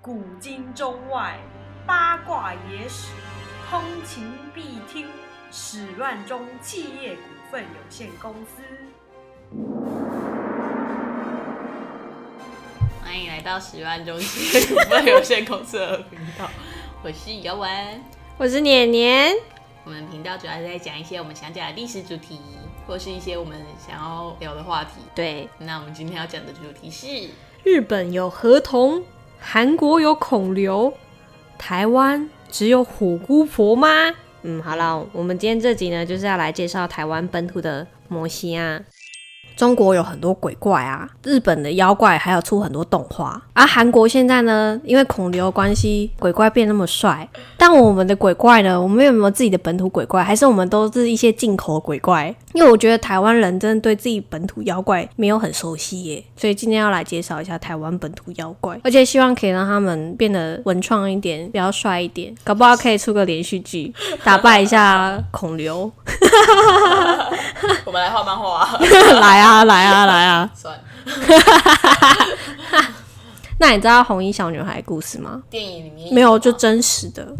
古今中外八卦野史，通勤必听。史乱中企业股份有限公司。欢迎来到史万中企业股份有限公司的频道，我是姚文。我是年年，我们频道主要是在讲一些我们想讲的历史主题，或是一些我们想要聊的话题。对，那我们今天要讲的主题是日本有河童，韩国有孔刘，台湾只有虎姑婆吗？嗯，好了，我们今天这集呢，就是要来介绍台湾本土的摩西啊。中国有很多鬼怪啊，日本的妖怪还有出很多动画，而韩国现在呢，因为孔刘的关系，鬼怪变那么帅。但我们的鬼怪呢，我们有没有自己的本土鬼怪，还是我们都是一些进口的鬼怪？因为我觉得台湾人真的对自己本土妖怪没有很熟悉耶，所以今天要来介绍一下台湾本土妖怪，而且希望可以让他们变得文创一点，比较帅一点，搞不好可以出个连续剧，打败一下孔刘。我们来画漫画，来啊来啊来啊！算了，那你知道红衣小女孩故事吗？电影里面没有，就真实的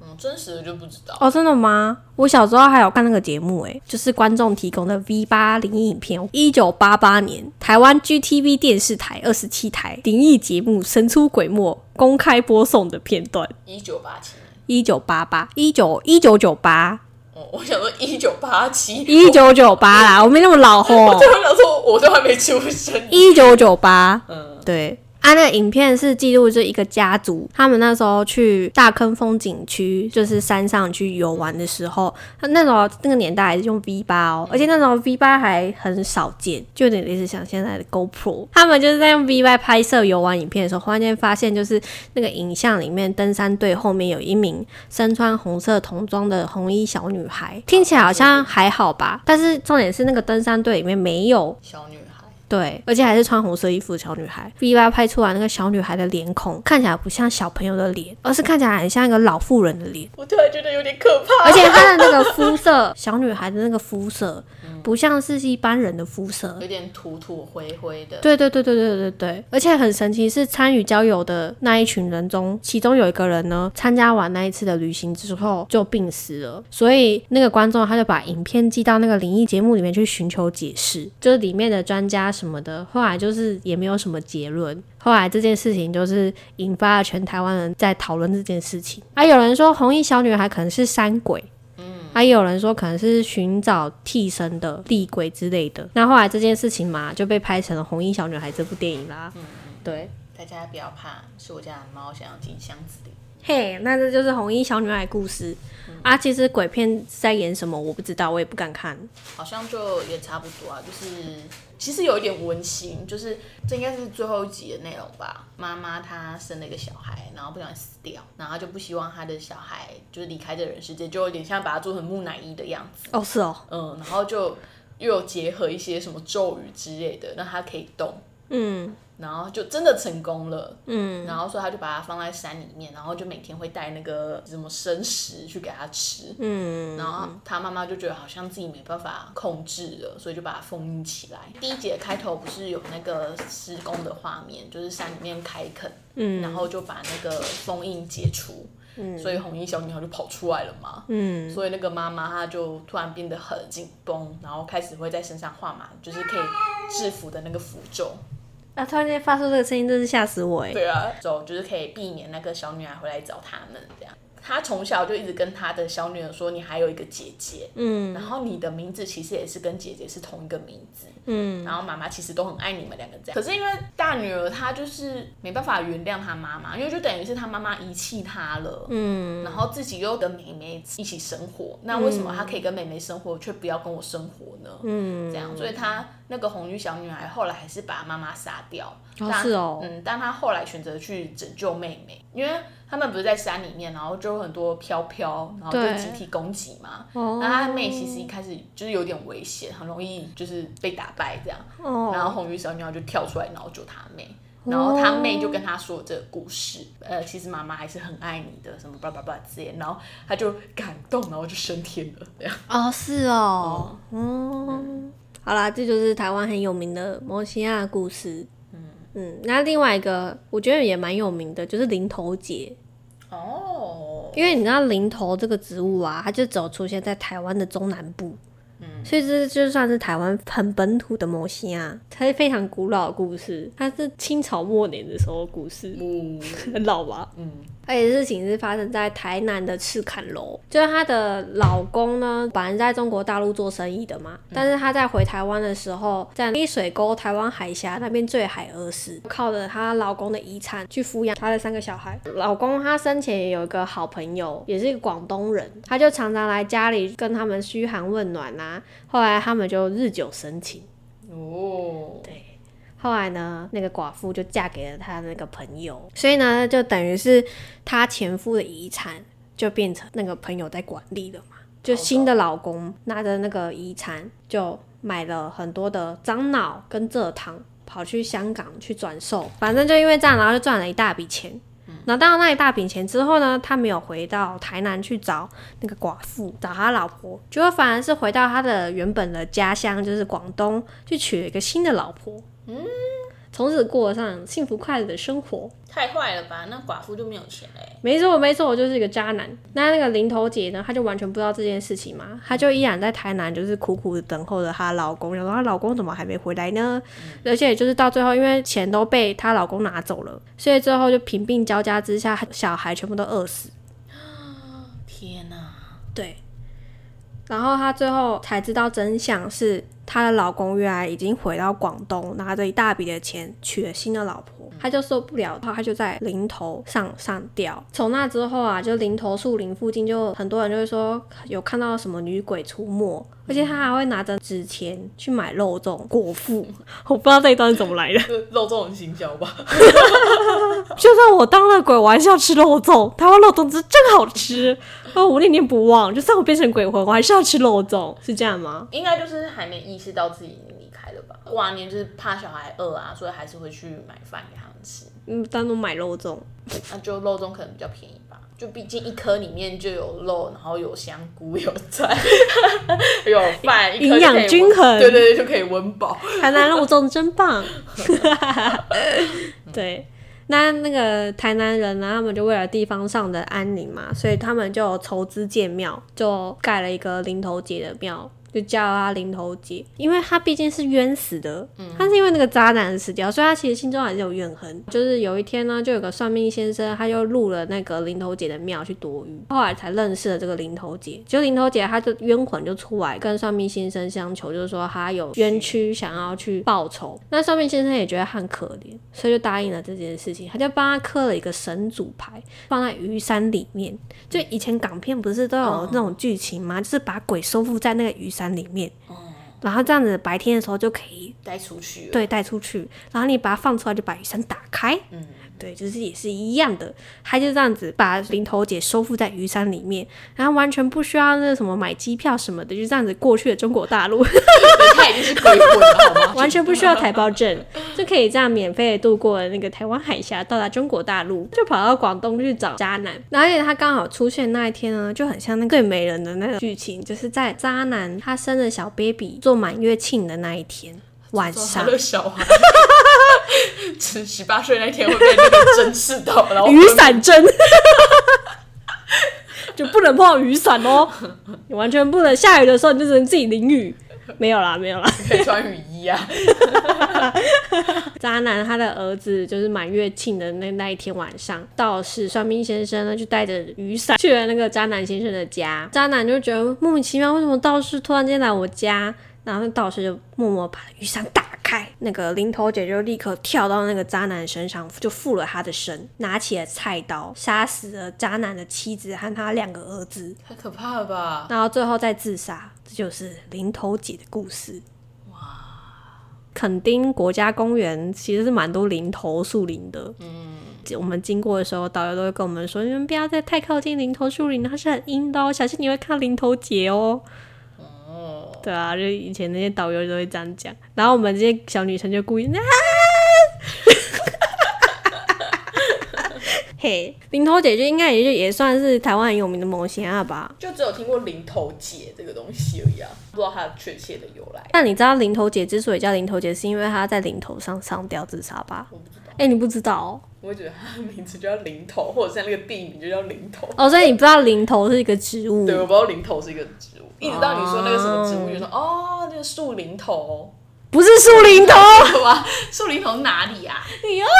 嗯，真实的就不知道。哦，真的吗？我小时候还有看那个节目，诶，就是观众提供的 V 八灵异影片。一九八八年，台湾 GTV 电视台二十七台灵异节目《神出鬼没》公开播送的片段。一九八七，一九八八，一九一九九八，哦，我想说一九八七，一九九八啦，我没那么老吼 我。突然想说，我都还没出生。一九九八，嗯，对。啊，那个影片是记录这一个家族，他们那时候去大坑风景区，就是山上去游玩的时候，那时候那个年代还是用 V 八哦，而且那时候 V 八还很少见，就有点类似像现在的 GoPro。他们就是在用 V 八拍摄游玩影片的时候，忽然间发现就是那个影像里面登山队后面有一名身穿红色童装的红衣小女孩，听起来好像还好吧，但是重点是那个登山队里面没有小女孩，对，而且还是穿红色衣服的小女孩。V 八拍出来那个小女孩的脸孔看起来不像小朋友的脸，而是看起来很像一个老妇人的脸，我突然觉得有点可怕。而且她的那个肤色，小女孩的那个肤色不像是一般人的肤色。有点土土灰灰的。对对对对对对对，而且很神奇，是参与交友的那一群人中，其中有一个人呢，参加完那一次的旅行之后就病死了，所以那个观众他就把影片寄到那个灵异节目里面去寻求解释，就是里面的专家什么的，后来就是也没有什么结论。后来这件事情就是引发了全台湾人在讨论这件事情，啊，有人说红衣小女孩可能是山鬼。还有人说可能是寻找替身的厉鬼之类的。那后来这件事情嘛，就被拍成了《红衣小女孩》这部电影啦。对，大家不要怕，是我家的猫想要进箱子里。嘿，那这就是《红衣小女孩》故事、啊。其实鬼片在演什么，我不知道，我也不敢看。好像就也差不多啊，就是其实有一点温馨，就是这应该是最后一集的内容吧。妈妈她生了一个小孩，然后不小心死掉，然后就不希望她的小孩就是离开这人世界，就有点像把它做成木乃伊的样子。哦，是哦，嗯，然后就又有结合一些什么咒语之类的，让他可以动。嗯。然后就真的成功了，嗯，然后所以他就把它放在山里面，然后就每天会带那个什么生食去给它吃，嗯，然后他妈妈就觉得好像自己没办法控制了，所以就把它封印起来。第一节开头不是有那个施工的画面，就是山里面开垦，嗯。然后就把那个封印解除，嗯。所以红衣小女孩就跑出来了嘛。嗯。所以那个妈妈她就突然变得很紧绷，然后开始会在身上画满，就是可以制服的那个符咒。啊，突然间发出这个声音，真是吓死我哎！对啊，走就是可以避免那个小女孩回来找他们这样。他从小就一直跟他的小女儿说：“你还有一个姐姐，嗯。然后你的名字其实也是跟姐姐是同一个名字，嗯。然后妈妈其实都很爱你们两个这样。可是因为大女儿她就是没办法原谅她妈妈，因为就等于是她妈妈遗弃她了，嗯。然后自己又跟妹妹一起生活，那为什么她可以跟妹妹生活，却不要跟我生活呢？嗯，这样，所以她那个红衣小女孩后来还是把妈妈杀掉。哦但是哦。嗯，但她后来选择去拯救妹妹，因为他们不是在山里面，然后就有很多飘飘，然后就对集体攻击嘛。哦那他妹其实一开始就是有点危险，很容易就是被打败这样。哦，然后红鱼小女孩就跳出来，然后救她妹。然后他妹就跟他说这个故事，呃，其实妈妈还是很爱你的，什么叭叭叭之类。然后他就感动，然后就升天了，这样。哦是哦，嗯，好啦，这就是台湾很有名的摩西亚故事。嗯，那另外一个我觉得也蛮有名的，就是林头节。哦，因为你知道林头这个植物啊，它就只有出现在台湾的中南部，嗯，所以这就算是台湾很本土的模型啊，它是非常古老的故事，它是清朝末年的时候的故事，嗯很老吧？嗯，而且事情是发生在台南的赤坎楼，就是她的老公呢，本来在中国大陆做生意的嘛，但是她在回台湾的时候，在黑水沟台湾海峡那边坠海而死，靠着她老公的遗产去抚养她的三个小孩。老公他生前也有一个好朋友，也是一个广东人，他就常常来家里跟他们嘘寒问暖啊，后来他们就日久生情。哦，对后来呢，那个寡妇就嫁给了他那个朋友，所以呢，就等于是他前夫的遗产就变成那个朋友在管理了嘛。就新的老公拿着那个遗产，就买了很多的樟脑跟蔗糖，跑去香港去转售。反正就因为这样，然后就赚了一大笔钱。拿到那一大笔钱之后呢，他没有回到台南去找那个寡妇，找他老婆，结果反而是回到他的原本的家乡，就是广东，去娶了一个新的老婆。嗯，从此过上幸福快乐的生活。太坏了吧？那寡妇就没有钱嘞。没错，没错，我就是一个渣男。那那个林头姐呢，她就完全不知道这件事情嘛，她就依然在台南，就是苦苦的等候着她老公，然后她老公怎么还没回来呢？而且就是到最后，因为钱都被她老公拿走了，所以最后就贫病交加之下，小孩全部都饿死。天哪、对，然后她最后才知道真相是，她的老公原来已经回到广东，拿着一大笔的钱娶了新的老婆。她就受不了，她就在林头上上吊。从那之后啊，就林头树林附近就很多人就会说有看到什么女鬼出没，而且她还会拿着纸钱去买肉粽果腹。我不知道这一段是怎么来的。肉粽很行销吧？就算我当了鬼，我还是要吃肉粽。台湾肉粽子真好吃，啊，我念念不忘。就算我变成鬼魂，我还是要吃肉粽，是这样吗？应该就是还没意识到自己已经离开了吧？过年就是怕小孩饿啊，所以还是会去买饭给他们吃。嗯，单独买肉粽。那就肉粽可能比较便宜吧，就毕竟一颗里面就有肉，然后有香菇、有菜、有饭，营养均衡对对对，就可以温饱。台南肉粽真棒。对，那那个台南人呢，他们就为了地方上的安宁嘛，所以他们就筹资建庙，就盖了一个林头姐的庙。就叫他零头姐，因为他毕竟是冤死的，他是因为那个渣男死掉，所以他其实心中还是有怨恨。就是有一天呢，就有个算命先生，他就入了那个零头姐的庙去躲雨，后来才认识了这个零头姐。就零头姐，她的冤魂就出来跟算命先生相求，就是说她有冤屈想要去报仇。那算命先生也觉得很可怜，所以就答应了这件事情，他就帮他刻了一个神主牌，放在鱼山里面。就以前港片不是都有那种剧情吗？就是把鬼收复在那个鱼山里面，然后这样子白天的时候就可以带出去，对带出去，然后你把它放出来就把雨伞打开，嗯，对，就是也是一样的，他就这样子把林头姐收复在鱼山里面，然后完全不需要那什么买机票什么的，就这样子过去了中国大陆，他已经是鬼魂了，好吗？完全不需要台胞证，就可以这样免费的度过了那个台湾海峡，到达中国大陆，就跑到广东去找渣男。而且他刚好出现那一天呢，就很像那个最美人的那个剧情，就是在渣男他生了小 baby 做满月庆的那一天晚上。小孩，十十八岁那天会被那个针刺到，然后雨伞针，就不能碰雨伞哦，你完全不能下雨的时候你就只能自己淋雨。没有啦，没有啦。可以穿雨衣啊。渣男他的儿子就是满月庆的那那一天晚上，道士算命先生呢就带着雨伞去了那个渣男先生的家。渣男就觉得莫名其妙，为什么道士突然间来我家？然后那道士就默默把雨伞打开，那个林头姐就立刻跳到那个渣男身上，就附了他的身，拿起了菜刀，杀死了渣男的妻子和他两个儿子，太可怕了吧！然后最后再自杀。这就是林头姐的故事。哇垦丁国家公园其实是蛮多林头树林的。嗯，我们经过的时候，导游都会跟我们说：“你们不要再太靠近林头树林，它是很阴的哦，小心你会看到林头姐哦。”哦，对啊，就以前那些导游都会这样讲。然后我们这些小女生就故意啊 嘿，零头姐就应该也就也算是台湾很有名的魔仙吧。就只有听过零头姐这个东西而已啊，不知道它的确切的由来。但你知道零头姐之所以叫零头姐，是因为她在零头上上吊自杀吧？我不知道，哎、你不知道哦？我会觉得它的名字就叫零头，或者在那个地名就叫零头。哦，所以你不知道零头是一个植物。对，我不知道零头是一个植物，一直到你说那个什么植物，就说哦，那个树林头，不是树林头，对吧？树林头哪里呀、啊？你要树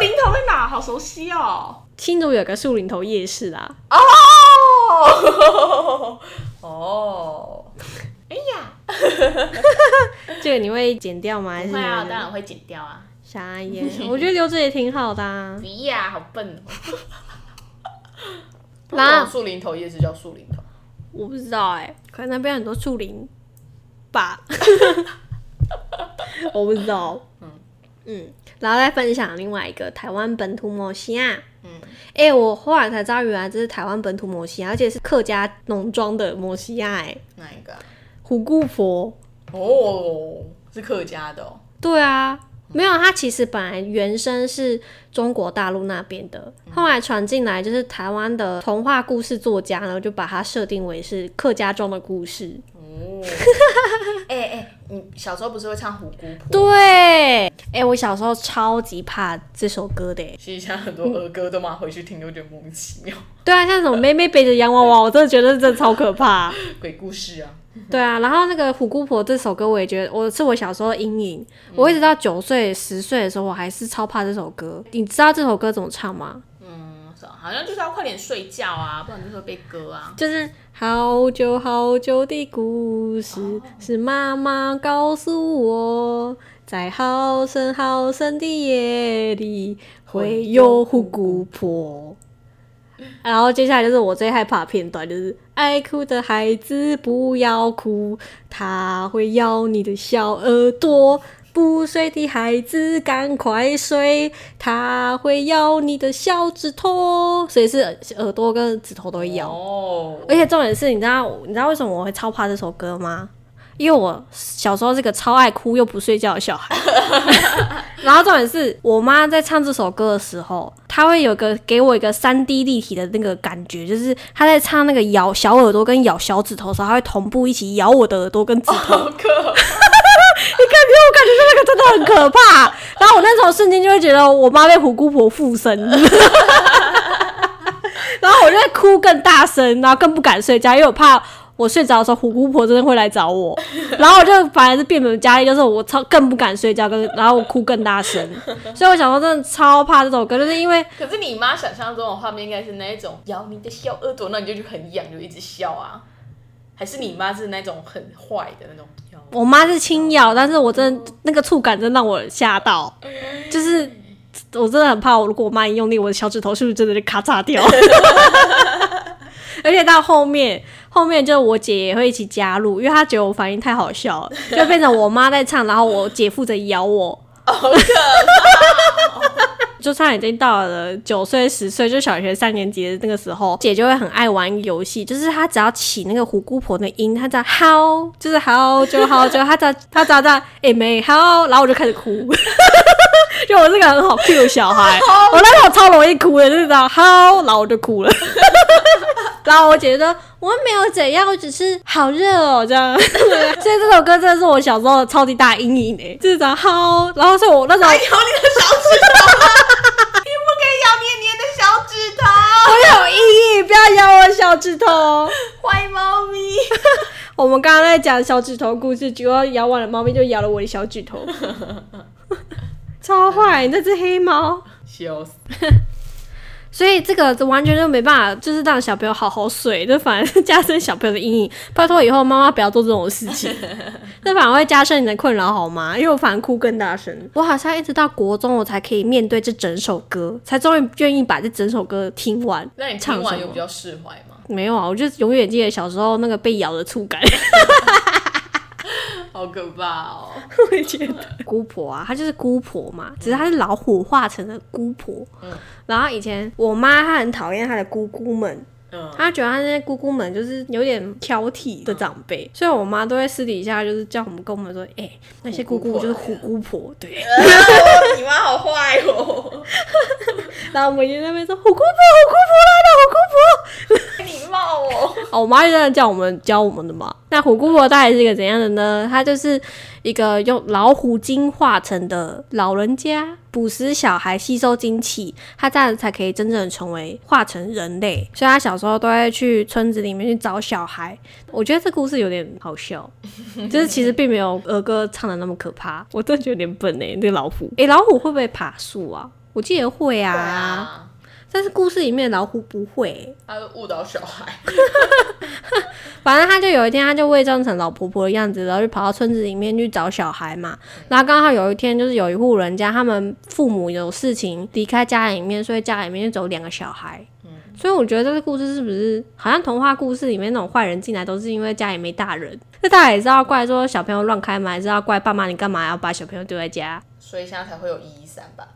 林头在哪？好熟悉哦。新竹有个树林头夜市啊。哦，哦，哎呀，这个你会剪掉吗？还是不会啊，当然会剪掉啊。傻眼，我觉得留着也挺好的、啊。不呀，好笨哦。那那树林头夜市叫树林头，我不知道哎、可能那边很多树林吧，我不知道。嗯嗯，然后再分享另外一个台湾本土摩西亚。嗯，哎、我后来才知道，原来这是台湾本土摩西亚，而且是客家农庄的摩西亚。哎，哪一个啊？虎姑婆。哦，是客家的哦。对啊，没有，它其实本来原生是中国大陆那边的，后来传进来就是台湾的童话故事作家呢，就把它设定为是客家庄的故事。哦，哎哎，你小时候不是会唱虎姑婆？对，哎、我小时候超级怕这首歌的耶。其实现在很多儿歌都嘛回去听，都觉得莫名其妙，对啊，像什么妹妹背着洋娃娃，我真的觉得真的超可怕。鬼故事啊。对啊，然后那个虎姑婆这首歌，我也觉得我是我小时候的阴影。我一直到九岁、十岁的时候，我还是超怕这首歌。你知道这首歌怎么唱吗？嗯，好像就是要快点睡觉啊，不然就会被割啊。就是好久好久的故事，是妈妈告诉我，在好深好深的夜里会有虎姑婆。然后接下来就是我最害怕的片段，就是爱哭的孩子不要哭，他会咬你的小耳朵。不睡的孩子赶快睡，他会咬你的小指头，所以是耳朵跟指头都会咬。哦，而且重点是，你知道你知道为什么我会超怕这首歌吗？因为我小时候是个超爱哭又不睡觉的小孩。然后重点是我妈在唱这首歌的时候，她会有个给我一个三 D 立体的那个感觉，就是她在唱那个咬小耳朵跟咬小指头的时候，她会同步一起咬我的耳朵跟指头。你感觉我感觉那个真的很可怕。然后我那时候瞬间就会觉得我妈被虎姑婆附身，然后我就会哭更大声，然后更不敢睡觉，因为我怕我睡着的时候虎姑婆真的会来找我。然后我就反而是变本加厉，就是我超更不敢睡觉，跟然后我哭更大声。所以我小时候真的超怕这首歌，就是因为可是你妈想象中的画面应该是那一种咬你的小耳朵，那你就觉得很痒，就一直笑啊？还是你妈是那种很坏的那种咬？我妈是轻咬，但是我真的那个触感真让我吓到，就是我真的很怕，我如果我妈一用力，我的小指头是不是真的就咔嚓掉？而且到后面，后面就我姐也会一起加入，因为她觉得我反应太好笑了，就变成我妈在唱，然后我姐负责咬我。就差点已经到了九岁十岁，就小学三年级的那个时候，姐就会很爱玩游戏，就是她只要起那个虎姑婆的音，她只要好，就是好久好久，她只要她只要这样，哎、没 how，，然后我就开始哭。就我是个很好 Q 的小孩，我那时候超容易哭的，就是这样好，然后我就哭了。然后我姐姐说我没有怎样，我只是好热哦，这样。所以这首歌真的是我小时候的超级大阴影诶，就是这样好，然后所以我那时候咬你的小指头，你不可以咬黏黏的小指头，我有阴影，不要咬我的小指头。坏猫咪。我们刚刚在讲小指头故事，结果咬完了猫咪就咬了我的小指头，超坏！那只黑猫。笑死！所以这个完全就没办法，就是让小朋友好好睡，这反而是加深小朋友的阴影。拜托以后妈妈不要做这种事情，这反而会加深你的困扰好吗？因为我反而哭更大声。我好像一直到国中我才可以面对这整首歌，才终于愿意把这整首歌听完。那你唱完有比较释怀吗？没有啊，我就永远记得小时候那个被咬的触感。好可怕哦！我也觉得。姑婆啊，她就是姑婆嘛，只是她是老虎化成的姑婆。嗯。然后以前我妈她很讨厌她的姑姑们，嗯，他觉得他那些姑姑们就是有点挑剔的长辈，所以我妈都会私底下就是叫我们跟我们说，哎、那些姑姑就是虎姑婆，对。你妈好坏哦，然后我们就在那边说虎姑婆，虎姑婆来了，虎姑婆。没礼貌哦。我妈就这样叫我们教我们的嘛。那虎姑婆大概是一个怎样的呢？她就是一个用老虎精化成的老人家，捕食小孩吸收精气，她这样才可以真正成为化成人类。所以她小时候都会去村子里面去找小孩。我觉得这故事有点好笑，就是其实并没有儿歌唱的那么可怕。我真的觉得有点笨哎、那个老虎。诶、老虎会不会爬树啊？我记得会，啊，但是故事里面老虎不会欸、他误导小孩。反正他就有一天，他就伪装成老婆婆的样子，然后就跑到村子里面去找小孩嘛。然后刚好有一天，就是有一户人家，他们父母有事情离开家里面，所以家里面就走两个小孩。所以我觉得这个故事是不是好像童话故事里面那种坏人进来都是因为家里没大人？那大家也知道怪说小朋友乱开门，还是要怪爸妈你干嘛要把小朋友丢在家？所以现在才会有一一三吧？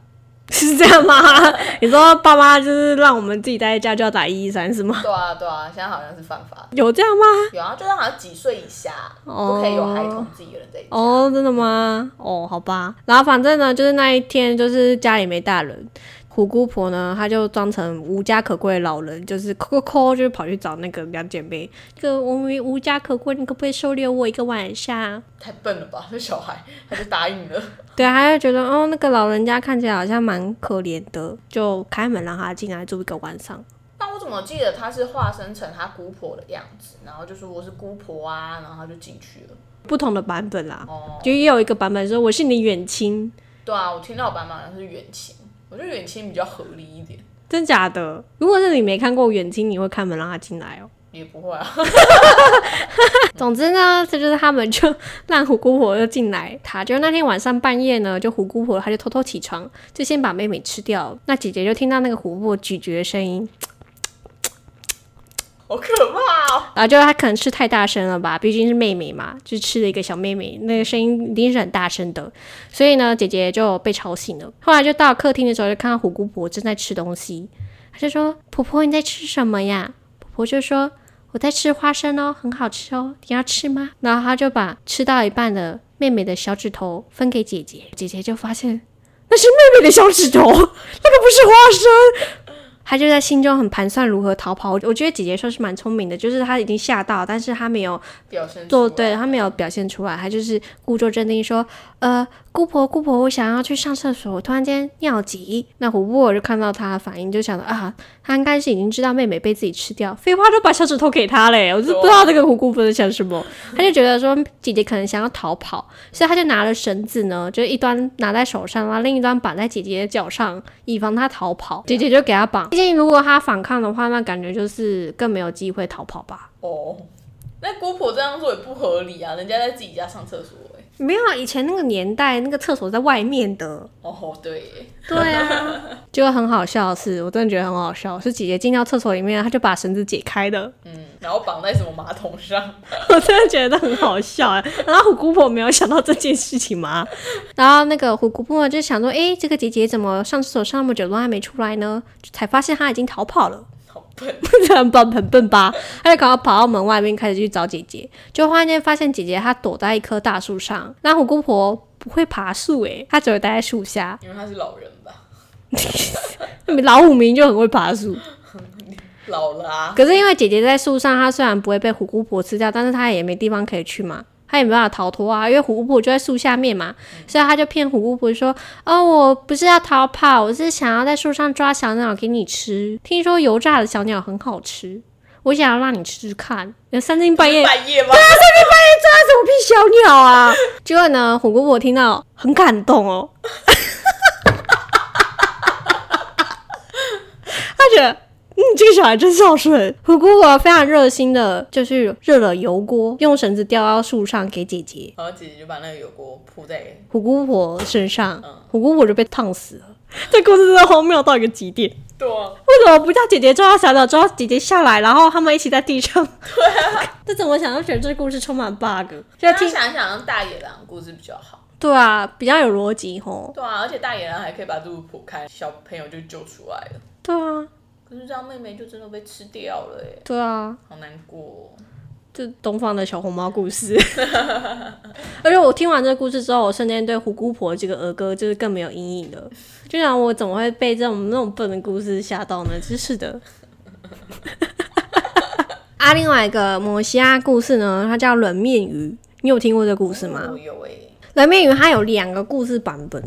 是这样吗？你说爸妈就是让我们自己待在家就要打一一三是吗？对啊，对啊，现在好像是犯法的。有这样吗？有啊，就是好像几岁以下哦不可以有孩童自己一个人在家。哦，真的吗？哦，好吧。然后反正呢，就是那一天，就是家里没大人，虎姑婆呢，她就装成无家可归的老人，就是抠抠抠，就是跑去找那个两姐妹，这个我们无家可归，你可不可以收留我一个晚上？太笨了吧，这小孩他就答应了。对啊，他就觉得哦，那个老人家看起来好像蛮可怜的，就开门让他进来住一个晚上。但我怎么记得他是化身成他姑婆的样子，然后就说我是姑婆啊，然后他就进去了。不同的版本啦，哦，就也有一个版本说我是你远亲，对啊，我听到的版本好像是远亲，我觉得远亲比较合理一点，真假的？如果是你没看过远亲，你会开门让他进来哦。也不会啊。总之呢，这就是他们就让虎姑婆就进来，他就那天晚上半夜呢，就虎姑婆她就偷偷起床，就先把妹妹吃掉。那姐姐就听到那个虎姑婆咀嚼的声音，好可怕哦！然后就她可能吃太大声了吧，毕竟是妹妹嘛，就吃了一个小妹妹，那个声音一定是很大声的，所以呢，姐姐就被吵醒了。后来就到客厅的时候，就看到虎姑婆正在吃东西，她就说：“婆婆你在吃什么呀？”婆婆就说。我在吃花生哦，很好吃哦，你要吃吗？然后她就把吃到一半的妹妹的小指头分给姐姐，姐姐就发现那是妹妹的小指头，那个不是花生。她就在心中很盘算如何逃跑。我我觉得姐姐算是蛮聪明的，就是她已经吓到，但是她没有表现做，对她没有表现出来，她就是故作镇定说：“呃，姑婆姑婆，我想要去上厕所，我突然间尿急。”那虎婆婆就看到她的反应，就想到啊，她应该是已经知道妹妹被自己吃掉，废话都把小指头给她嘞，我就不知道这个虎姑婆在想什么。他就觉得说姐姐可能想要逃跑，所以他就拿了绳子呢，就一端拿在手上，然后另一端绑在姐姐的脚上，以防她逃跑。姐姐就给她绑，毕竟如果她反抗的话，那感觉就是更没有机会逃跑吧。哦。那姑婆这样做也不合理啊，人家在自己家上厕所哎、没有啊，以前那个年代，那个厕所在外面的。哦，对耶，对啊，就很好笑的是，我真的觉得很好笑，是姐姐进到厕所里面，她就把绳子解开的，嗯，然后绑在什么马桶上？我真的觉得很好笑哎。然后虎姑婆没有想到这件事情吗？然后那个虎姑婆就想说，诶，这个姐姐怎么上厕所上那么久都还没出来呢？才发现她已经逃跑了。好笨，很笨很笨吧？他就赶快跑到门外面开始去找姐姐，就忽然间发现姐姐她躲在一棵大树上。那虎姑婆不会爬树诶，她只会待在树下。因为她是老人吧，老虎明就很会爬树，老了啊。可是因为姐姐在树上，她虽然不会被虎姑婆吃掉，但是她也没地方可以去嘛。她也没办法逃脱啊，因为虎姑婆就在树下面嘛，所以他就骗虎姑婆说：“哦，我不是要逃跑，我是想要在树上抓小鸟给你吃。听说油炸的小鸟很好吃，我想要让你吃吃看。”三更半夜半夜吗？对啊，三更半夜抓什么屁小鸟啊？结果呢，虎姑婆听到很感动哦，他觉得嗯，这个小孩真孝顺。虎姑婆非常热心的，就是热了油锅，用绳子吊到树上给姐姐。然后姐姐就把那个油锅铺在，虎姑婆身上嗯，虎姑婆就被烫死了。这故事真的荒谬到一个极点。对啊，为什么不叫姐姐抓到小鸟，抓到姐姐下来，然后他们一起在地上？对啊，这怎么想都觉得这个故事充满 bug。就那听想一想，让大野狼故事比较好。对啊，比较有逻辑吼。对啊，而且大野狼还可以把路剖开，小朋友就救出来了。对啊，可可是这样妹妹就真的被吃掉了哎，对啊，好难过哦。这东方的小红帽故事。而且我听完这个故事之后，我瞬间对虎姑婆这个儿歌就是更没有阴影了。就想我怎么会被这种那种笨的故事吓到呢？真是的。啊，另外一个摩西亚故事呢，它叫冷面鱼。你有听过这个故事吗？我有哎，冷面鱼它有两个故事版本，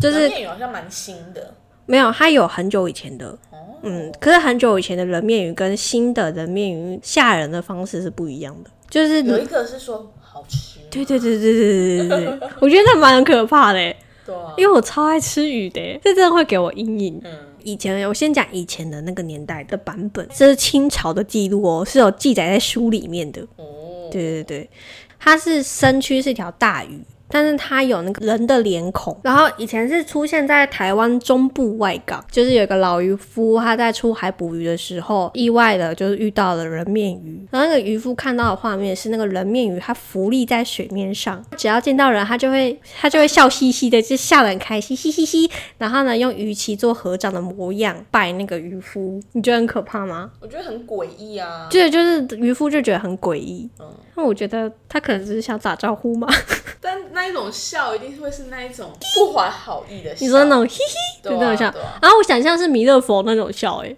就是面鱼好像蛮新的，没有，它有很久以前的。哦嗯，可是很久以前的人面鱼跟新的人面鱼吓人的方式是不一样的，就是有一个是说好吃，对对对对对对对对，我觉得那蛮可怕的耶，对啊，因为我超爱吃鱼的耶，这真的会给我阴影。嗯，以前我先讲以前的那个年代的版本，这是清朝的记录哦，是有记载在书里面的。哦，对对对，它是身躯是一条大鱼。但是它有那个人的脸孔，然后以前是出现在台湾中部外港，就是有一个老渔夫，他在出海捕鱼的时候，意外的就是遇到了人面鱼，然后那个渔夫看到的画面是那个人面鱼，它浮立在水面上，只要见到人，它就会他就会笑嘻嘻的，就笑得很开心，嘻嘻嘻，然后呢用鱼鳍做合掌的模样拜那个渔夫，你觉得很可怕吗？我觉得很诡异啊，对，就是渔夫就觉得很诡异，嗯，那我觉得他可能只是想打招呼嘛。但那一种笑一定会是那一种不怀好意的笑，你说那种嘻嘻，对啊就那种笑。然后我想象是弥勒佛那种笑、欸，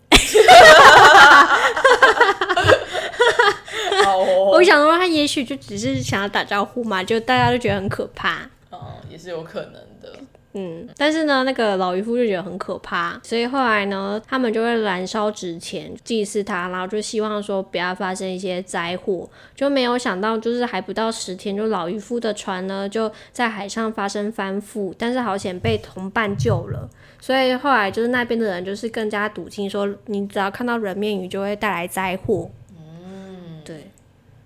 好 哦，我想说他也许就只是想要打招呼嘛，就大家都觉得很可怕。哦，也是有可能的，嗯，但是呢，那个老渔夫就觉得很可怕，所以后来呢，他们就会燃烧纸钱祭祀他，然后就希望说不要发生一些灾祸。就没有想到，就是还不到十天，就老渔夫的船呢就在海上发生翻覆，但是好险被同伴救了。所以后来就是那边的人就是更加笃信说，你只要看到人面鱼就会带来灾祸。嗯，对，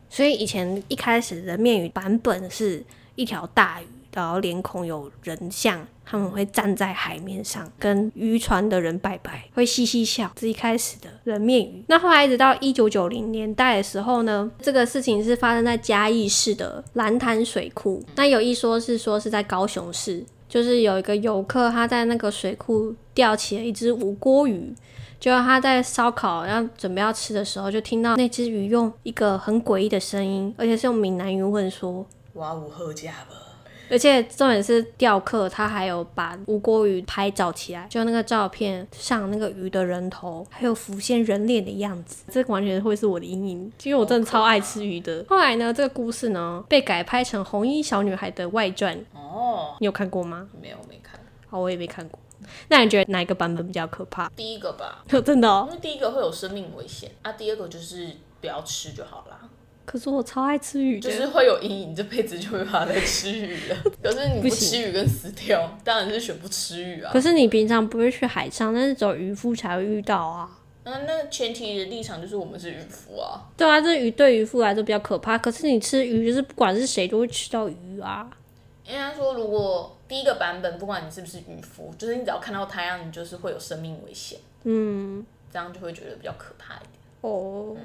所以以前一开始人面鱼版本是一条大鱼，然后脸孔有人像，他们会站在海面上跟渔船的人拜拜，会嘻嘻笑，这一开始的人面鱼。那后来一直到一九九零年代的时候呢，这个事情是发生在嘉义市的蓝潭水库。那有一说是说是在高雄市，就是有一个游客他在那个水库钓起了一只无锅鱼。就他在烧烤要准备要吃的时候，就听到那只鱼用一个很诡异的声音，而且是用闽南语问说，哇五喝价吧，而且重点是钓客他还有把无锅鱼拍照起来，就那个照片上那个鱼的人头，还有浮现人脸的样子，这完全会是我的阴影，因为我真的超爱吃鱼的。后来呢，这个故事呢被改拍成《红衣小女孩》的外传，哦，你有看过吗？没有没看，好，我也没看过。那你觉得哪一个版本比较可怕？第一个吧，真的哦，因为第一个会有生命危险，啊，第二个就是不要吃就好啦。可是我超爱吃鱼。就是会有阴影，这辈子就没办法再吃鱼了。可是你不吃鱼跟死掉，当然是选不吃鱼啊可。是你平常不会去海上，但是只有渔夫才会遇到啊。那那前提的立场就是我们是渔夫啊。对啊，这鱼对渔夫来说比较可怕。可是你吃鱼，就是不管是谁都会吃到鱼啊。应该说，如果第一个版本，不管你是不是渔夫，就是你只要看到太阳，你就是会有生命危险，嗯，这样就会觉得比较可怕一点。哦，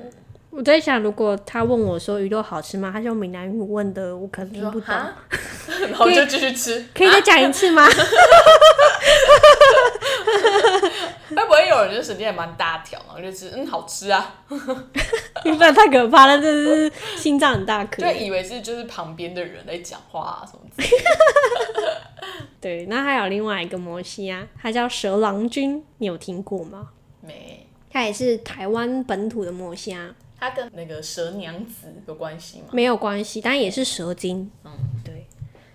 我在想，如果他问我说鱼肉好吃吗？他是用闽南语问的，我可能听不懂。然后就继续吃。可以再讲一次吗？会不会有人就神经也蛮大条，然后就吃，嗯，好吃啊，不然太可怕了，这是心脏很大颗就。以为是就是旁边的人在讲话啊什么之类的。对，那还有另外一个摩西啊，它叫蛇郎君，你有听过吗？没，它也是台湾本土的摩西啊，它跟那个蛇娘子有关系吗？没有关系，但也是蛇精。嗯，对，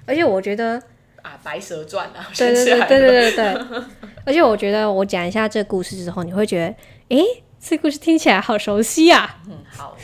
而且我觉得啊，《白蛇传》啊，对对对对对对对，而且我觉得我讲一下这故事之后，你会觉得，诶，这故事听起来好熟悉啊！嗯，好，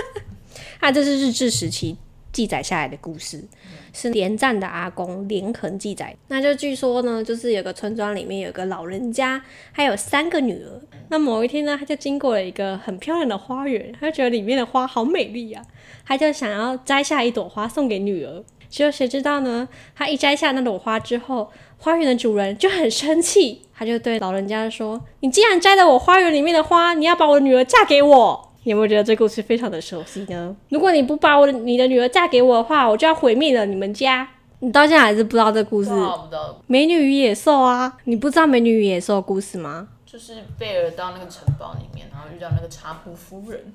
啊，这是日治时期记载下来的故事，是连战的阿公连横记载。那就据说呢，就是有个村庄里面有个老人家，他有三个女儿。那某一天呢，他就经过了一个很漂亮的花园，他就觉得里面的花好美丽啊，他就想要摘下一朵花送给女儿。结果谁知道呢？他一摘下那朵花之后，花园的主人就很生气，他就对老人家说：“你既然摘了我花园里面的花，你要把我女儿嫁给我。”你有没有觉得这故事非常的熟悉呢？如果你不把我的你的女儿嫁给我的话，我就要毁灭了你们家。你到现在还是不知道这故事？美女与野兽啊，你不知道美女与野兽的故事吗？就是贝尔到那个城堡里面，然后遇到那个茶壶夫人，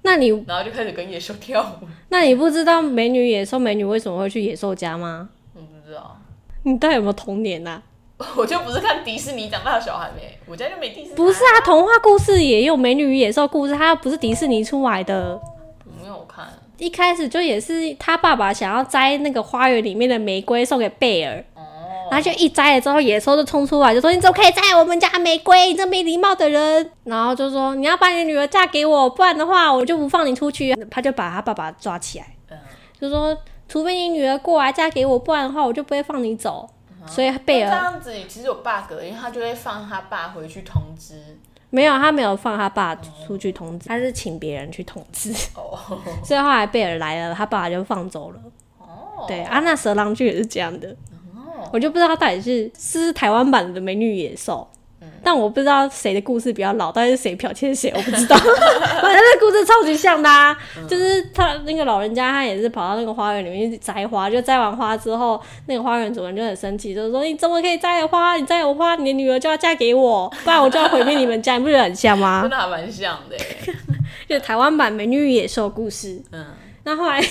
那你然后就开始跟野兽跳舞。那你不知道美女野兽美女为什么会去野兽家吗？我不知道，你到底有没有童年呐、我就不是看迪士尼长大的小孩没，我家就没迪士尼。不是啊，童话故事也有美女与野兽故事，它不是迪士尼出来的。我没有看。一开始就也是他爸爸想要摘那个花园里面的玫瑰送给贝尔，哦，然后就一摘了之后，野兽就冲出来就说：“你怎么可以摘我们家玫瑰？你这没礼貌的人！”然后就说：“你要把你的女儿嫁给我，不然的话我就不放你出去。”他就把他爸爸抓起来，嗯，就说：“除非你女儿过来嫁给我，不然的话我就不会放你走。”所以贝尔这尔样子其实有 bug，因为他就会放他爸回去通知。没有，他没有放他爸出去通知，他是请别人去通知。哦所以后来贝尔来了，他爸爸就放走了。哦，对啊，那蛇郎剧也是这样的。哦，我就不知道他到底是是台湾版的《美女与野兽》但我不知道谁的故事比较老，到底是谁剽窃谁，我不知道。反正那故事超级像的、啊，就是他那个老人家，他也是跑到那个花园里面去摘花，就摘完花之后，那个花园主人就很生气，就是说你怎么可以摘了花？你摘我花，你的女儿就要嫁给我，不然我就要毁灭你们家，你不觉得很像吗真？的还蛮像的。就是台湾版《美女与野兽》故事。嗯，那后来，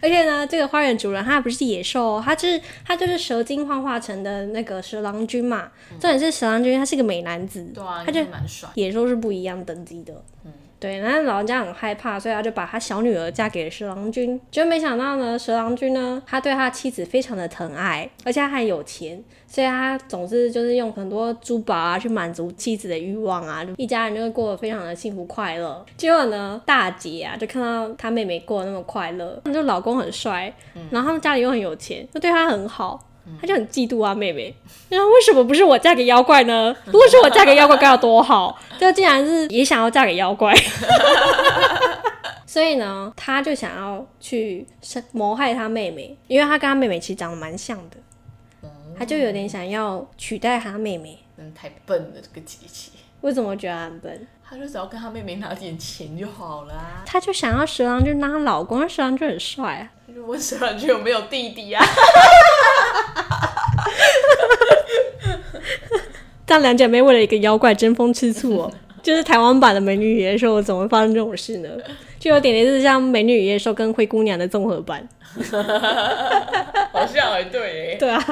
而且呢，这个花园主人他不是野兽、哦，他就是他就是蛇精幻化成的那个蛇郎君嘛。重点是蛇郎君他是个美男子，对啊，他就蛮帅。野兽是不一样等级的。对，然后老人家很害怕，所以他就把他小女儿嫁给了蛇郎君。结果没想到呢，蛇郎君呢，他对他妻子非常的疼爱，而且他还有钱，所以他总是就是用很多珠宝啊去满足妻子的欲望啊，一家人就会过得非常的幸福快乐。结果呢，大姐啊就看到她妹妹过得那么快乐，就老公很帅，然后他们家里又很有钱，就对她很好。他就很嫉妒啊，妹妹。然后为什么不是我嫁给妖怪呢？如果是我嫁给妖怪该有多好？就竟然是也想要嫁给妖怪。所以呢，他就想要去谋害他妹妹，因为他跟他妹妹其实长得蛮像的，他就有点想要取代他妹妹。嗯太笨了，这个姐姐。为什么觉得他很笨？他就只要跟她妹妹拿点钱就好了啊。他就想要蛇郎君当他老公，蛇郎就很帅就问蛇郎君有没有弟弟啊？这样两姐妹为了一个妖怪争风吃醋哦，就是台湾版的《美女与野兽》，怎么会发生这种事呢？就有点类似像《美女与野兽》跟《灰姑娘》的综合版。好像哎，对耶。对啊，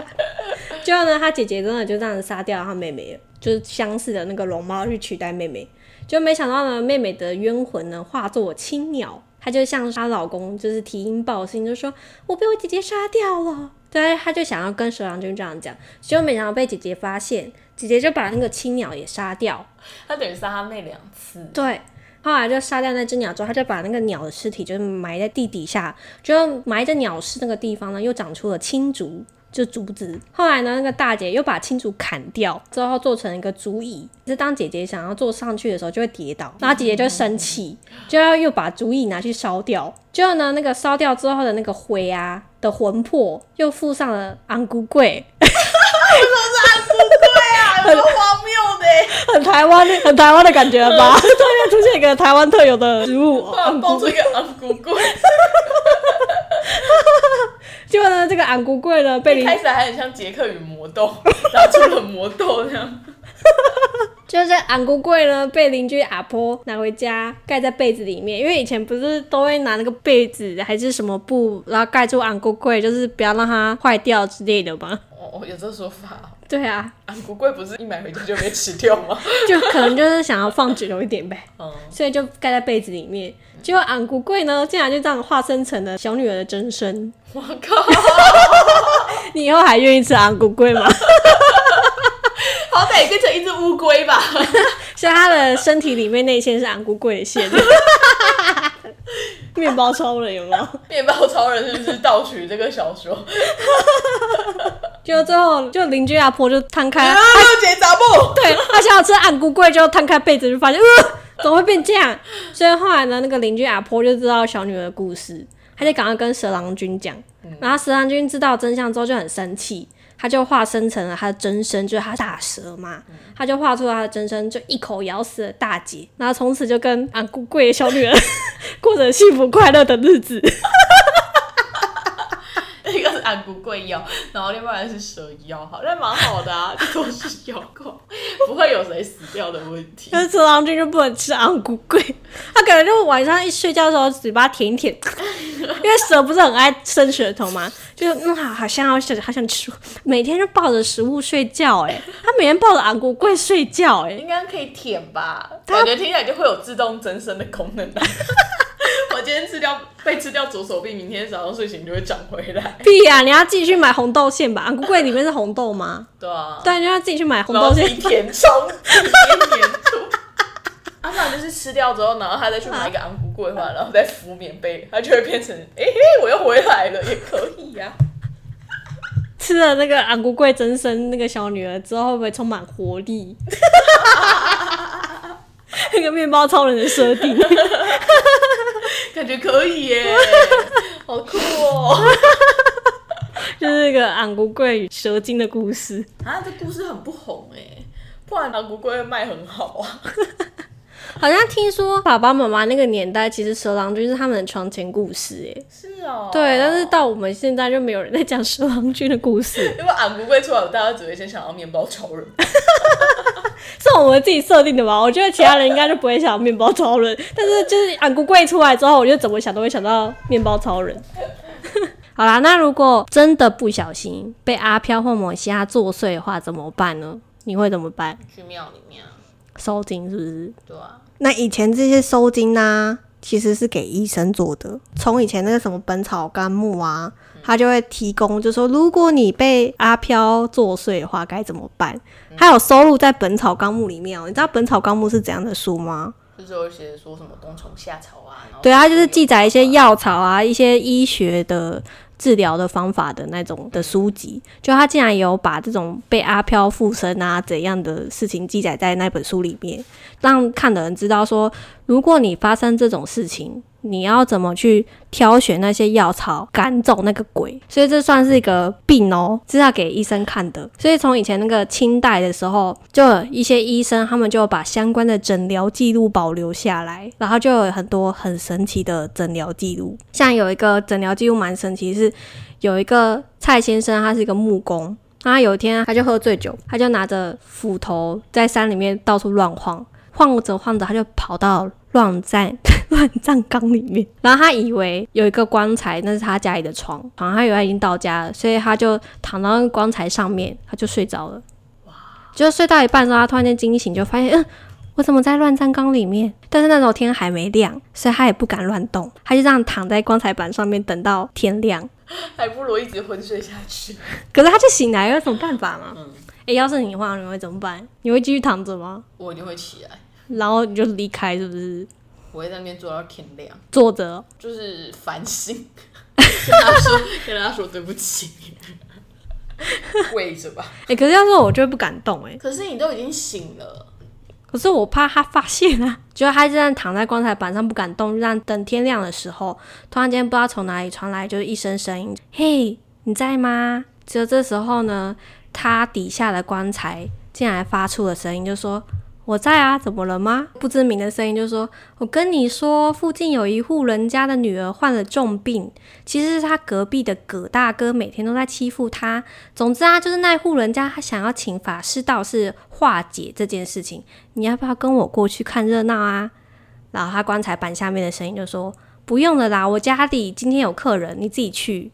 最后呢，他姐姐真的就这样子杀掉了他妹妹了，就是相似的那个龙猫去取代妹妹，就没想到呢，妹妹的冤魂呢化作青鸟，她就向她老公就是提音报信，就说我被我姐姐杀掉了。对，她就想要跟蛇郎君这样讲，结果没想到被姐姐发现，姐姐就把那个青鸟也杀掉。她等于杀她妹两次。对，后来就杀掉那只鸟之后，他就把那个鸟的尸体就是埋在地底下，就埋着鸟尸那个地方呢，又长出了青竹。就竹子，后来呢，那个大姐又把青竹砍掉，之后做成一个竹椅。是当姐姐想要坐上去的时候，就会跌倒，然后姐姐就生气，就要又把竹椅拿去烧掉。结果呢，那个烧掉之后的那个灰啊的魂魄，又附上了安菇桂，很荒谬的耶，很台湾，很台湾的感觉了吧？突然出现一个台湾特有的植物，突然蹦出一个昂咕龟。结果呢，这个昂咕柜呢被开始还很像杰克与魔豆，然后出了魔豆这样。就是昂姑柜呢，被邻居阿婆拿回家盖在被子里面，因为以前不是都会拿那个被子还是什么布，然后盖住昂姑柜，就是不要让它坏掉之类的嘛。哦，有这说法哦。对啊，昂古贵不是一买回去就被吃掉吗？就可能就是想要放久一点呗，嗯，所以就盖在被子里面。结果昂古贵呢，竟然就这样化身成了小女儿的真身。我靠，你以后还愿意吃昂古贵吗？好歹也变成一只乌龟吧。所以她的身体里面那一线是安菇桂的线。面包超人有没有？面包超人是不是盗取这个小说？就最后就邻居阿婆就摊开，啊，六节杂布。对他想要吃安菇桂，就摊开被子就发现，呃，怎么会变这样？所以后来呢，那个邻居阿婆就知道小女儿的故事，他就赶快跟蛇郎君讲，然后蛇郎君知道真相之后就很生气。他就化身成了他的真身，就是他大蛇嘛，他就化出了他的真身，就一口咬死了大姐，然后从此就跟安菇桂的小女儿 过着幸福快乐的日子。一个是安菇龟妖，然后另外一个是蛇妖，好那蛮好的啊，这都是妖怪。不会有谁死掉的问题。但是蛇郎君就不能吃昂古贵，他可能就晚上一睡觉的时候嘴巴舔一舔，因为蛇不是很爱伸舌头吗？就嗯好好像要想好想吃，每天就抱着食物睡觉，哎，他每天抱着昂古贵睡觉，哎，应该可以舔吧？感觉听起来就会有自动增生的功能啊。我今天吃掉被吃掉左手臂，明天早上睡醒就会长回来。屁呀、你要自己去买红豆馅吧，昂古贵里面是红豆吗？对啊，对，你要自己去买红豆馅。填充，自己填黏土。啊，不然就是吃掉之后，然后他再去买一个昂古桂花，然后再敷棉被，他就会变成，哎、嘿，我又回来了，也可以呀、吃了那个昂古贵真身那个小女儿之后，会不会充满活力？那个面包超人的设定，感觉可以耶，好酷哦！就是那个昂古贵与蛇精的故事。啊，这故事很不红哎，不然昂古贵会卖很好啊。好像听说爸爸妈妈那个年代，其实蛇郎君是他们的床前故事，哎，是哦，对，但是到我们现在就没有人在讲蛇郎君的故事，因为俺不会出来，大家只会先想到面包超人。是我们自己设定的吧？我觉得其他人应该就不会想到面包超人，但是就是俺不贵出来之后，我就怎么想都会想到面包超人。好啦，那如果真的不小心被阿飘或某虾作祟的话，怎么办呢？你会怎么办？去庙里面啊，收金是不是？对啊，那以前这些收金呢、其实是给医生做的。从以前那个什么《本草纲目》啊，他就会提供，就说如果你被阿飘作祟的话，该怎么办？还有收录在《本草纲目》里面哦。你知道《本草纲目》是怎样的书吗？就是有写说什么冬虫夏草啊，对，啊就是记载一些药草啊、一些医学的治疗的方法的那种的书籍。就他竟然有把这种被阿飘附身啊怎样的事情记载在那本书里面，让看的人知道说，如果你发生这种事情，你要怎么去挑选那些药草赶走那个鬼。所以这算是一个病哦，是要给医生看的。所以从以前那个清代的时候，就有一些医生他们就把相关的诊疗记录保留下来，然后就有很多很神奇的诊疗记录。像有一个诊疗记录蛮神奇，是有一个蔡先生，他是一个木工。他有一天他就喝醉酒，他就拿着斧头在山里面到处乱晃，晃着晃着他就跑到乱葬乱葬岗里面，然后他以为有一个棺材，那是他家里的床，好像他以为他已经到家了，所以他就躺到那个棺材上面，他就睡着了。哇就睡到一半的时候，他突然间惊醒，就发现，嗯，我怎么在乱葬岗里面？但是那时候天还没亮，所以他也不敢乱动，他就这样躺在棺材板上面等到天亮。还不如一直昏睡下去。可是他就醒来，有什么办法吗？嗯诶，要是你的话，你会怎么办？你会继续躺着吗？我一定会起来，然后你就离开，是不是？我会在那边坐到天亮，坐着，就是反省，跟他说，跟他说对不起，跪着吧。哎，可是要是我就会不敢动，哎。可是你都已经醒了，可是我怕他发现啊，就他就这样躺在棺材板上不敢动，就这样等天亮的时候，突然间不知道从哪里传来就是一声声音：“嘿，你在吗？”只有这时候呢，他底下的棺材竟然发出了声音，就说：“我在啊，怎么了吗？”不知名的声音就说：“我跟你说，附近有一户人家的女儿患了重病，其实是他隔壁的葛大哥每天都在欺负他。总之啊，就是那户人家他想要请法师道士化解这件事情。你要不要跟我过去看热闹啊？然后他棺材板下面的声音就说：“不用了啦，我家里今天有客人，你自己去。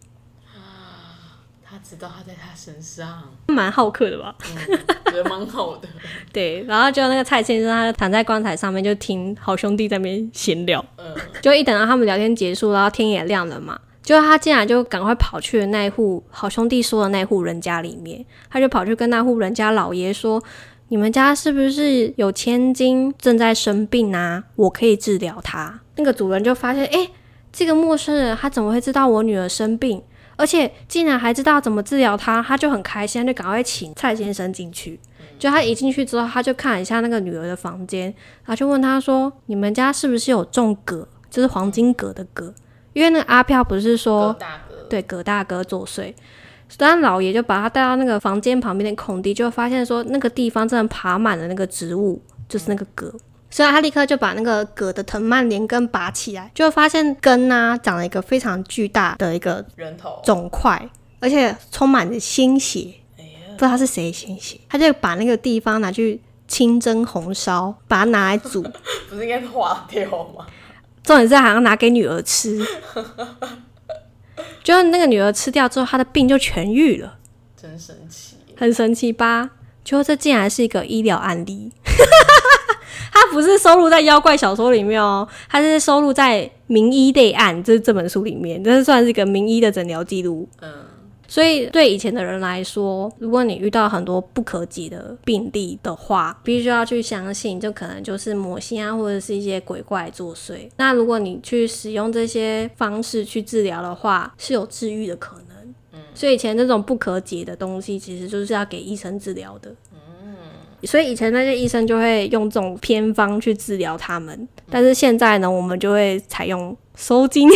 他知道他在他身上，”蛮好客的吧？嗯，觉得蛮好的。对，然后就那个蔡先生，他就躺在棺材上面，就听好兄弟在那边闲聊。嗯，就一等到他们聊天结束，然后天也亮了嘛，就他竟然就赶快跑去了那户好兄弟说的那户人家里面，他就跑去跟那户人家老爷说：“你们家是不是有千金正在生病啊？我可以治疗他。”那个主人就发现，诶，这个陌生人他怎么会知道我女儿生病？而且竟然还知道怎么治疗他，他就很开心，他就赶快请蔡先生进去。就他一进去之后，他就看了一下那个女儿的房间，然后就问他说：“你们家是不是有种葛？就是黄金葛的葛？因为那个阿飘不是说葛大哥，对葛大哥作祟，当然老爷就把他带到那个房间旁边的空地，就发现说那个地方真的爬满了那个植物，就是那个葛。所以他立刻就把那个葛的藤蔓连根拔起来，就发现根啊长了一个非常巨大的一个人头，肿块，而且充满着鲜血，哎，不知道是谁的鲜血。他就把那个地方拿去清蒸红烧，把它拿来煮，不是应该是化掉吗？重点是好像拿给女儿吃，就那个女儿吃掉之后，她的病就痊愈了，真神奇！很神奇吧？结果这竟然是一个医疗案例，它不是收录在妖怪小说里面哦，它是收录在《名医类案》这这本书里面，这是算是一个名医的诊疗记录。嗯，所以对以前的人来说，如果你遇到很多不可解的病例的话，必须要去相信，就可能就是魔性啊，或者是一些鬼怪作祟。那如果你去使用这些方式去治疗的话，是有治愈的可能。所以以前那种不可解的东西，其实就是要给医生治疗的。所以以前那些医生就会用这种偏方去治疗他们，但是现在呢，我们就会采用收金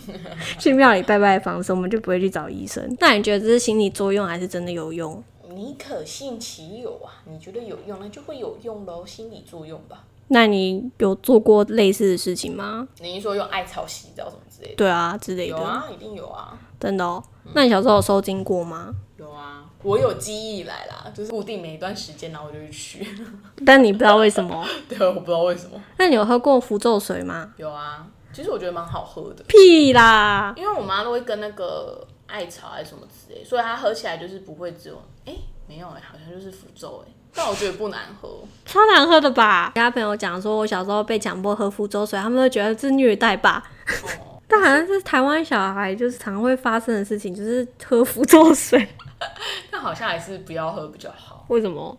去庙里拜拜的方式，我们就不会去找医生。那你觉得这是心理作用还是真的有用？你可信其有啊？你觉得有用，那就会有用喽，心理作用吧。那你有做过类似的事情吗？你是说用艾草洗澡什么之类的？对啊，之类的。有啊，一定有啊。真的哦？那你小时候有收金过吗？有啊，我有记忆以来啦，就是固定每一段时间，然后我就去取。但你不知道为什么？对，我不知道为什么。那你有喝过符咒水吗？有啊，其实我觉得蛮好喝的。屁啦！因为我妈都会跟那个艾草还是什么之类，所以它喝起来就是不会只有哎、没有哎、好像就是符咒哎、但我觉得不难喝。超难喝的吧？其他朋友讲说，我小时候被强迫喝福州水，他们都觉得是虐待吧。哦，但好像是台湾小孩就是常会发生的事情，就是喝福州水。但好像还是不要喝比较好。为什么？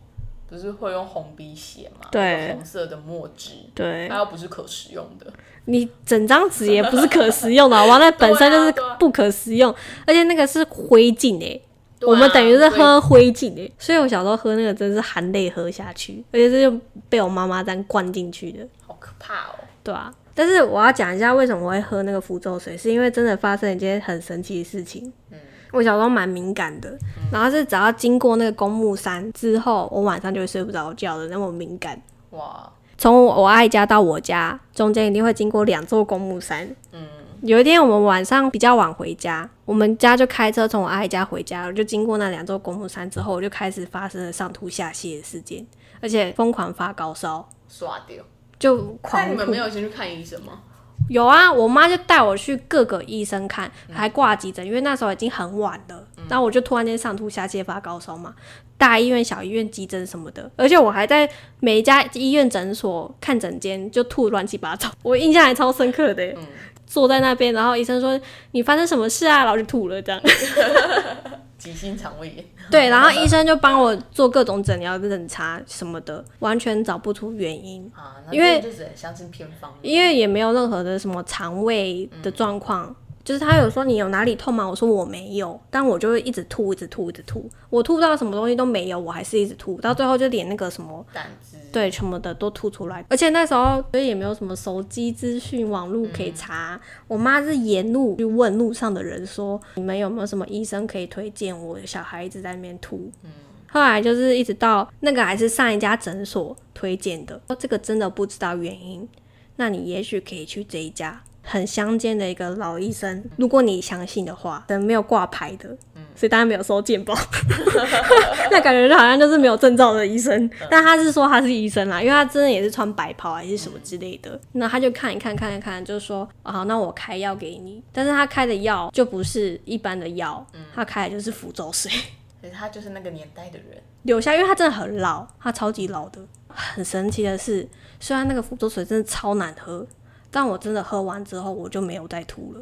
不是会用红笔写吗？对红色的墨汁，对它又不是可食用的。你整张纸也不是可食用的，好吧？那本身就是不可食用，而且那个是灰烬诶、对啊我们等于是喝灰烬诶、所以我小时候喝那个真是含泪喝下去，而且是就被我妈妈这样灌进去的，好可怕哦！对啊。但是我要讲一下为什么我会喝那个符咒水，是因为真的发生一件很神奇的事情。嗯我小时候蛮敏感的，然后是只要经过那个公墓山之后，我晚上就会睡不着觉的，那么敏感。哇，从我爱家到我家中间一定会经过两座公墓山。嗯，有一天我们晚上比较晚回家，我们家就开车从我爱家回家，我就经过那两座公墓山之后，我就开始发生了上吐下泻的事件，而且疯狂发高烧，刷掉。就那狂吐你们没。有先去看医生吗？有啊，我妈就带我去各个医生看，还挂急诊，因为那时候已经很晚了。然后我就突然间上吐下泻、发高烧嘛，大医院、小医院、急诊什么的，而且我还在每一家医院诊所看诊间就吐乱七八糟，我印象还超深刻的耶。坐在那边，然后医生说你发生什么事啊，然后就吐了这样。急性肠胃炎。对，然后医生就帮我做各种诊疗、诊查什么的，完全找不出原因。啊，因为就只能相信偏方。因为也没有任何的什么肠胃的状况，就是他有说你有哪里痛吗？我说我没有，但我就会一直吐，一直吐，一直吐。我吐到什么东西都没有，我还是一直吐，到最后就连那个什么胆汁。对什么的都吐出来。而且那时候所以也没有什么手机资讯、网络可以查。我妈是沿路去问路上的人说，你们有没有什么医生可以推荐我小孩一直在那边吐？嗯后来就是一直到那个还是上一家诊所推荐的，这个真的不知道原因。那你也许可以去这一家很乡间的一个老医生，如果你相信的话，可能没有挂牌的，所以大家没有收健保，那感觉就好像就是没有证照的医生，但他是说他是医生啦，因为他真的也是穿白袍还是什么之类的，那他就看一看看一看，就说好，那我开药给你，但是他开的药就不是一般的药，他开的就是福州水。所以他就是那个年代的人。留下，因为他真的很老，他超级老的。很神奇的是，虽然那个福州水真的超难喝，但我真的喝完之后我就没有再吐了。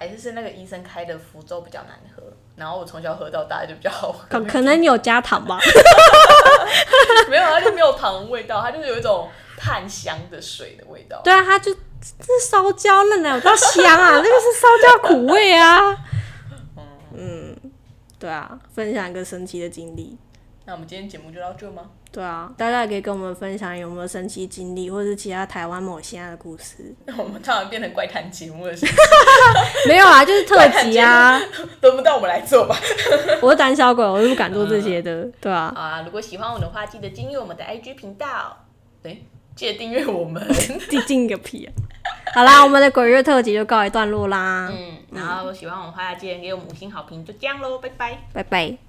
还是是那个医生开的福州比较难喝，然后我从小喝到大就比较好喝。可可能你有加糖吧？没有，它就没有糖味道，它就是有一种炭香的水的味道。对啊，它就这是烧焦了呢，我知道香啊，那个是烧焦苦味啊。嗯，对啊，分享一个神奇的经历。那我们今天节目就到这吗？对啊，大家也可以跟我们分享有没有神奇经历，或者是其他台湾某些的故事。那我们突然变成怪谈节目了，是不是 没有啊，就是特辑啊。轮不到我们来做吧？我是胆小鬼，我是不敢做这些的，对啊。啊，如果喜欢我的话，记得订阅我们的 IG 频道。对，记得订阅我们。递进个屁啊！好啦，我们的鬼月特辑就告一段落啦，嗯，然后喜欢我的话，记得给我们五星好评，就这样喽，拜拜。拜拜。